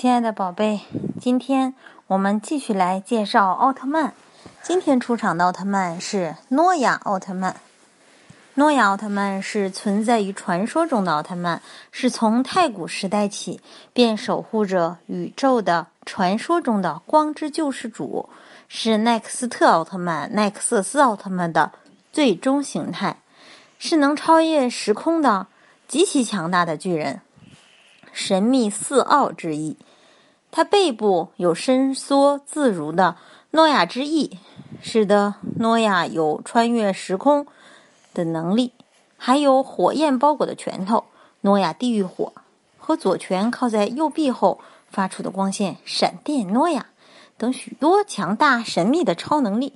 亲爱的宝贝，今天我们继续来介绍奥特曼。今天出场的奥特曼是诺亚奥特曼。诺亚奥特曼是存在于传说中的奥特曼，是从太古时代起便守护着宇宙的传说中的光之救世主，是奈克斯特奥特曼、奈克瑟斯奥特曼的最终形态，是能超越时空的极其强大的巨人。神秘四奥之一，它背部有伸缩自如的诺亚之翼，使得诺亚有穿越时空的能力；还有火焰包裹的拳头——诺亚地狱火，和左拳靠在右臂后发出的光线——闪电诺亚等许多强大神秘的超能力。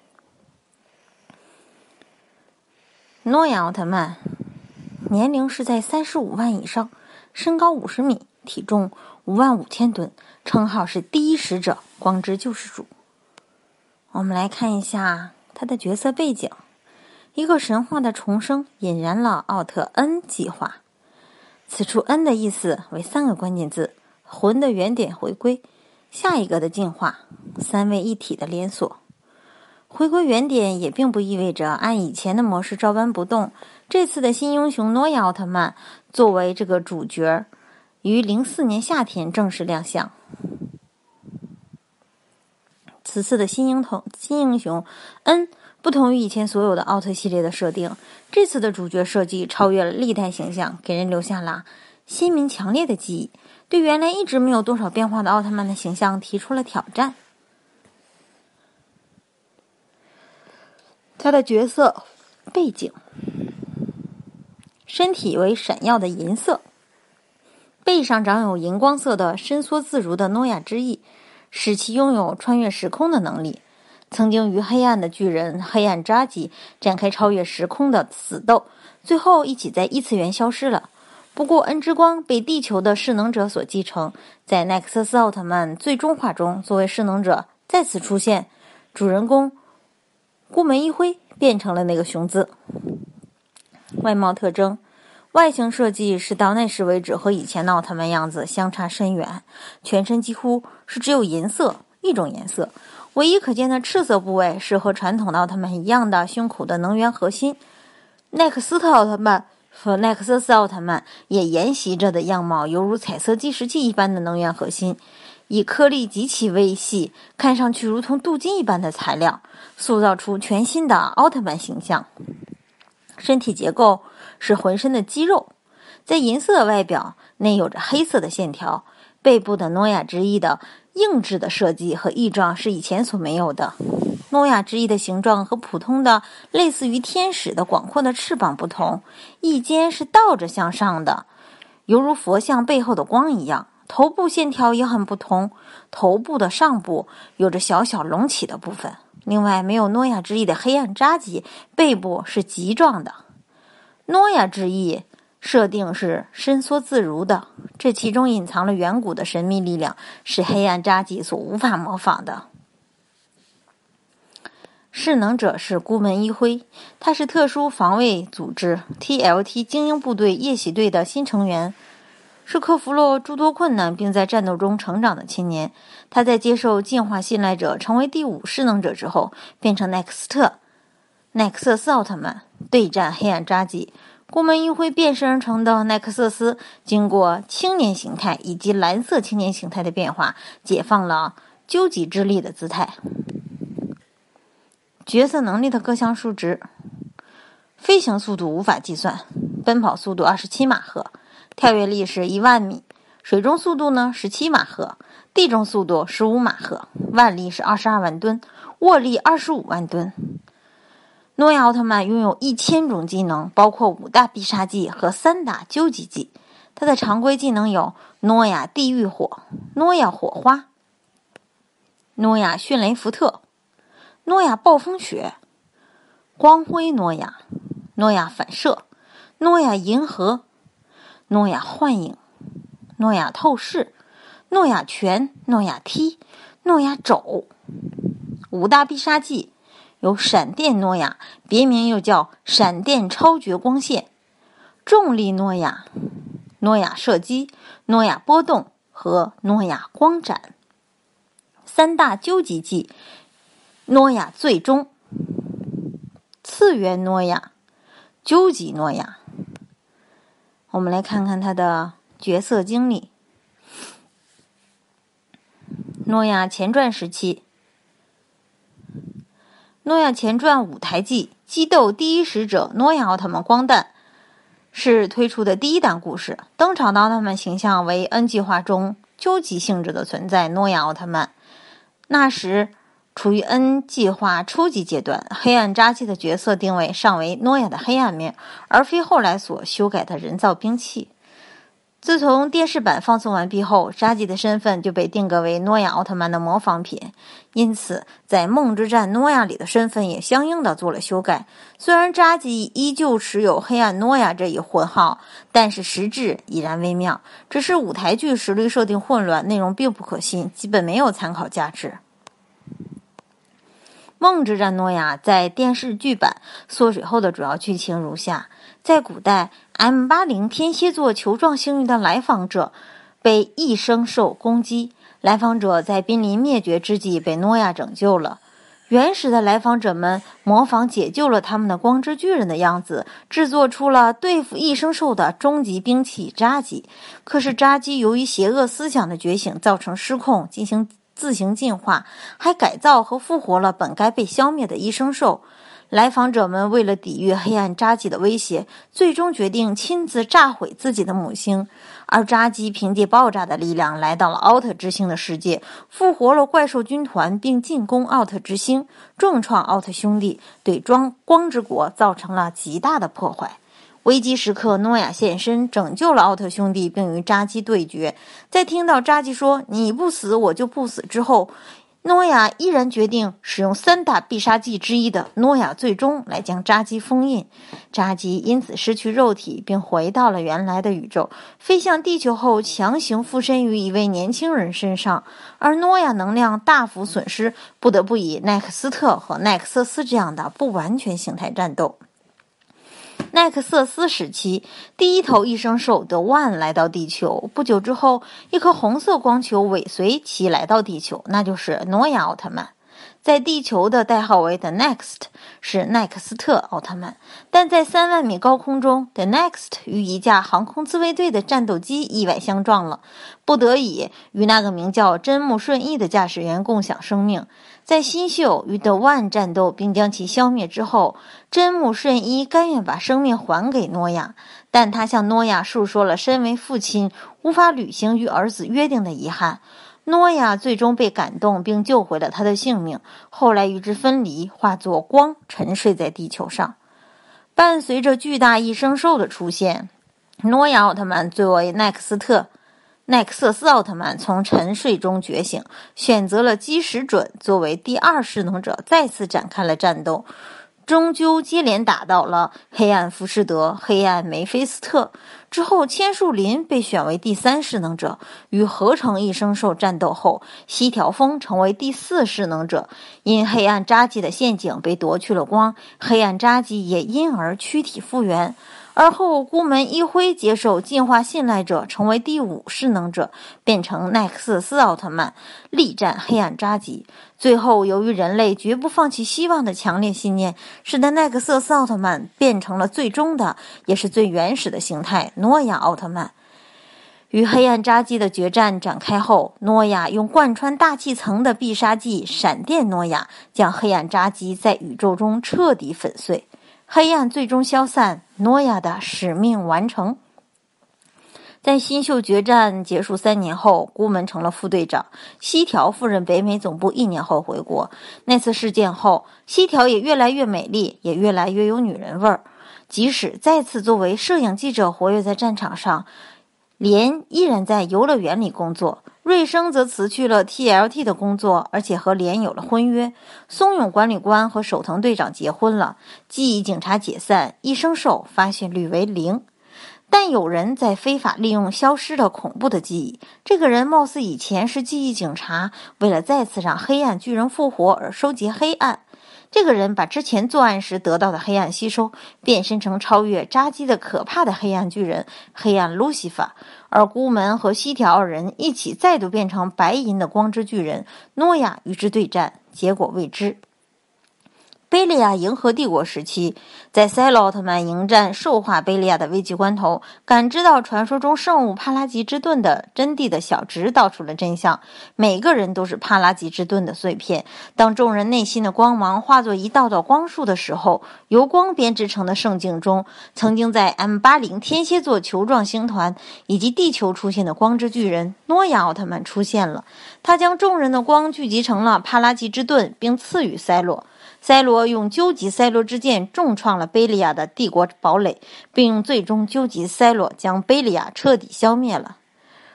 诺亚奥特曼年龄是在三十五万以上。身高五十米，体重五万五千吨，称号是第一使者、光之救世主。我们来看一下他的角色背景：一个神话的重生引燃了奥特 N 计划。此处 N 的意思为三个关键字：魂的原点回归，下一个的进化，三位一体的连锁。回归原点也并不意味着按以前的模式照搬不动。这次的新英雄诺亚奥特曼作为这个主角，于零四年夏天正式亮相。此次的新英雄新英雄 N 不同于以前所有的奥特系列的设定，这次的主角设计超越了历代形象，给人留下了鲜明强烈的记忆，对原来一直没有多少变化的奥特曼的形象提出了挑战。他的角色背景，身体为闪耀的银色，背上长有荧光色的伸缩自如的诺亚之翼，使其拥有穿越时空的能力。曾经与黑暗的巨人黑暗扎基展开超越时空的死斗，最后一起在异次元消失了。不过恩之光被地球的势能者所继承，在奈克斯奥特曼最终话中，作为势能者再次出现，主人公。孤门一挥，变成了那个雄姿。外貌特征，外形设计是到那时为止和以前的奥特曼样子相差甚远。全身几乎是只有银色一种颜色，唯一可见的赤色部位是和传统的奥特曼一样的胸口的能源核心。奈克斯特奥特曼和奈克瑟斯奥特曼也沿袭着的样貌，犹如彩色计时器一般的能源核心。以颗粒极其微细、看上去如同镀金一般的材料，塑造出全新的奥特曼形象。身体结构是浑身的肌肉，在银色的外表内有着黑色的线条。背部的诺亚之翼的硬质的设计和翼状是以前所没有的。诺亚之翼的形状和普通的类似于天使的广阔的翅膀不同，翼尖是倒着向上的，犹如佛像背后的光一样。头部线条也很不同，头部的上部有着小小隆起的部分。另外，没有诺亚之翼的黑暗扎基，背部是棘状的。诺亚之翼设定是伸缩自如的，这其中隐藏了远古的神秘力量，是黑暗扎基所无法模仿的。势能者是孤门一辉，他是特殊防卫组织 TLT 精英部队夜袭队的新成员。是克服了诸多困难，并在战斗中成长的青年。他在接受进化信赖者，成为第五势能者之后，变成奈克斯特、奈克瑟斯奥特曼，对战黑暗扎基。孤门一挥变身成的奈克瑟斯，经过青年形态以及蓝色青年形态的变化，解放了究极之力的姿态。角色能力的各项数值：飞行速度无法计算，奔跑速度二十七马赫。跳跃力是一万米，水中速度呢十七马赫，地中速度十五马赫，腕力是二十二万吨，握力二十五万吨。诺亚奥特曼拥有一千种技能，包括五大必杀技和三大究极技。他的常规技能有诺亚地狱火、诺亚火花、诺亚迅雷福特、诺亚暴风雪、光辉诺亚、诺亚反射、诺亚银河。诺亚幻影、诺亚透视、诺亚拳、诺亚踢、诺亚肘，五大必杀技有闪电诺亚，别名又叫闪电超绝光线；重力诺亚、诺亚射击、诺亚波动、和诺亚光斩。三大究极技：诺亚最终、次元诺亚、究极诺亚。我们来看看他的角色经历。诺亚前传时期，诺亚前传舞台剧《激斗第一使者诺亚奥特曼光弹》是推出的第一档故事，登场的奥特曼形象为 N 计划中究极性质的存在——诺亚奥特曼。那时处于 N 计划初级阶段，黑暗扎基的角色定位尚为诺亚的黑暗面，而非后来所修改的人造兵器。自从电视版放送完毕后，扎基的身份就被定格为诺亚奥特曼的模仿品，因此在《梦之战》诺亚里的身份也相应的做了修改。虽然扎基依旧持有黑暗诺亚这一混号，但是实质已然微妙。只是舞台剧实力设定混乱，内容并不可信，基本没有参考价值。《梦之战》诺亚在电视剧版缩水后的主要剧情如下：在古代。M 八零天蝎座球状星云的来访者被异生兽攻击，来访者在濒临灭绝之际被诺亚拯救了。原始的来访者们模仿解救了他们的光之巨人的样子，制作出了对付异生兽的终极兵器扎基。可是扎基由于邪恶思想的觉醒，造成失控，进行自行进化，还改造和复活了本该被消灭的医生兽。来访者们为了抵御黑暗扎基的威胁，最终决定亲自炸毁自己的母星。而扎基凭借爆炸的力量来到了奥特之星的世界，复活了怪兽军团，并进攻奥特之星，重创奥特兄弟，对装光之国造成了极大的破坏。危机时刻，诺亚现身，拯救了奥特兄弟，并与扎基对决。在听到扎基说“你不死，我就不死”之后，诺亚依然决定使用三大必杀技之一的诺亚最终来将扎基封印，扎基因此失去肉体，并回到了原来的宇宙，飞向地球后强行附身于一位年轻人身上，而诺亚能量大幅损失，不得不以奈克斯特和奈克瑟斯这样的不完全形态战斗。奈克瑟斯时期，第一头异生兽德万来到地球。不久之后，一颗红色光球尾随其来到地球，那就是诺亚奥特曼。在地球的代号为 The Next，是奈克斯特奥特曼。但在三万米高空中，The Next 与一架航空自卫队的战斗机意外相撞了，不得已与那个名叫真木顺义的驾驶员共享生命。在新秀与 The One 战斗并将其消灭之后，真木顺一甘愿把生命还给诺亚，但他向诺亚述说了身为父亲无法履行与儿子约定的遗憾。诺亚最终被感动，并救回了他的性命。后来与之分离，化作光沉睡在地球上。伴随着巨大异生兽的出现，诺亚奥特曼作为奈克斯特、奈克瑟斯奥特曼从沉睡中觉醒，选择了基石准作为第二势能者，再次展开了战斗。终究接连打倒了黑暗浮士德、黑暗梅菲斯特之后，千树林被选为第三势能者。与合成异生兽战斗后，西条风成为第四势能者。因黑暗扎基的陷阱被夺去了光，黑暗扎基也因而躯体复原。而后，孤门一辉接受进化信赖者，成为第五势能者，变成奈克瑟斯奥特曼，力战黑暗扎基。最后，由于人类绝不放弃希望的强烈信念，使得奈克瑟斯奥特曼变成了最终的，也是最原始的形态——诺亚奥特曼。与黑暗扎基的决战展开后，诺亚用贯穿大气层的必杀技“闪电诺亚”，将黑暗扎基在宇宙中彻底粉碎。黑暗最终消散，诺亚的使命完成。在新秀决战结束三年后，孤门成了副队长，西条赴任北美总部一年后回国。那次事件后，西条也越来越美丽，也越来越有女人味儿。即使再次作为摄影记者活跃在战场上，莲依然在游乐园里工作。瑞生则辞去了 TLT 的工作，而且和莲有了婚约。松永管理官和手藤队长结婚了。记忆警察解散，一生兽发现率为零。但有人在非法利用消失的恐怖的记忆。这个人貌似以前是记忆警察，为了再次让黑暗巨人复活而收集黑暗。这个人把之前作案时得到的黑暗吸收，变身成超越扎基的可怕的黑暗巨人——黑暗路西法。而孤门和西条二人一起再度变成白银的光之巨人诺亚，与之对战，结果未知。贝利亚银河帝国时期，在赛罗奥特曼迎战兽化贝利亚的危急关头，感知到传说中圣物帕拉吉之盾的真谛的小直道出了真相：每个人都是帕拉吉之盾的碎片。当众人内心的光芒化作一道道光束的时候，由光编织成的圣境中，曾经在 M 八零天蝎座球状星团以及地球出现的光之巨人诺亚奥特曼出现了。他将众人的光聚集成了帕拉吉之盾，并赐予赛罗。赛罗用究极赛罗之剑重创了贝利亚的帝国堡垒，并最终究极赛罗将贝利亚彻底消灭了。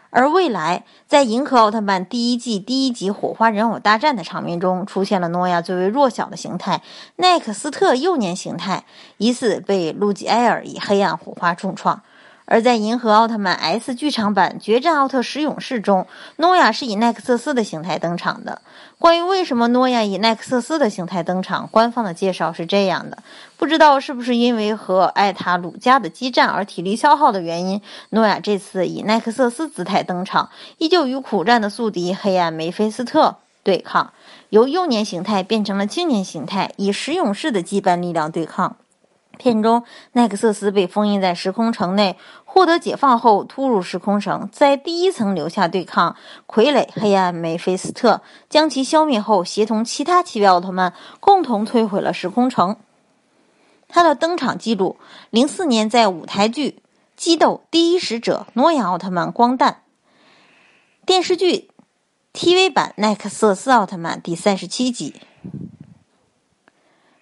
而未来，在《银河奥特曼》第一季第一集火花人偶大战的场面中，出现了诺亚最为弱小的形态——奈克斯特幼年形态，疑似被路基埃尔以黑暗火花重创。而在《银河奥特曼 S 剧场版：决战奥特十勇士》中，诺亚是以奈克瑟斯的形态登场的。关于为什么诺亚以奈克瑟斯的形态登场，官方的介绍是这样的：不知道是不是因为和艾塔鲁加的激战而体力消耗的原因，诺亚这次以奈克瑟斯姿态登场，依旧与苦战的宿敌黑暗梅菲斯特对抗，由幼年形态变成了青年形态，以十勇士的羁绊力量对抗。片中，奈克瑟斯被封印在时空城内，获得解放后突入时空城，在第一层留下对抗傀儡黑暗梅菲斯特，将其消灭后，协同其他七位奥特曼共同摧毁了时空城。他的登场记录：零四年在舞台剧《激斗第一使者诺亚奥特曼光弹》，电视剧 TV 版奈克瑟斯奥特曼第三十七集，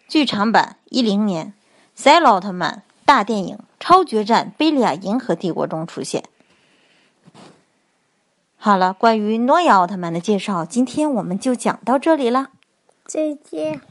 剧场版一零年。赛罗奥特曼大电影《超决战贝利亚银河帝国》中出现。好了，关于诺亚奥特曼的介绍，今天我们就讲到这里了。再见。